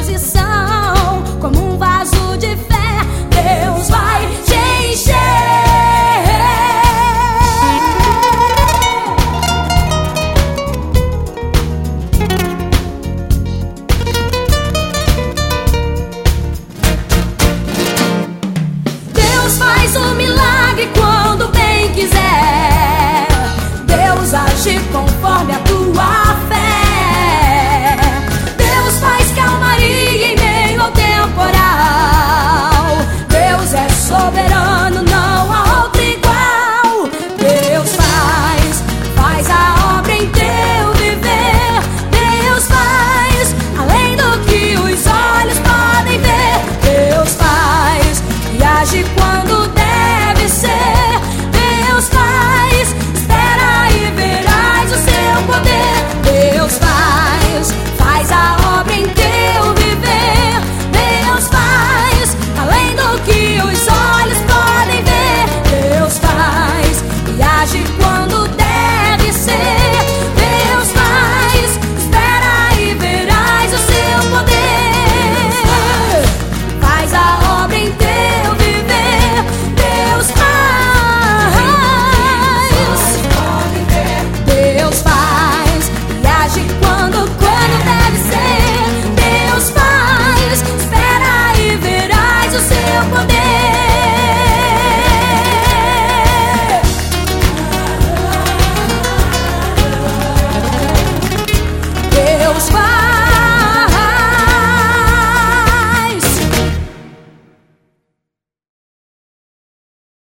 disposição.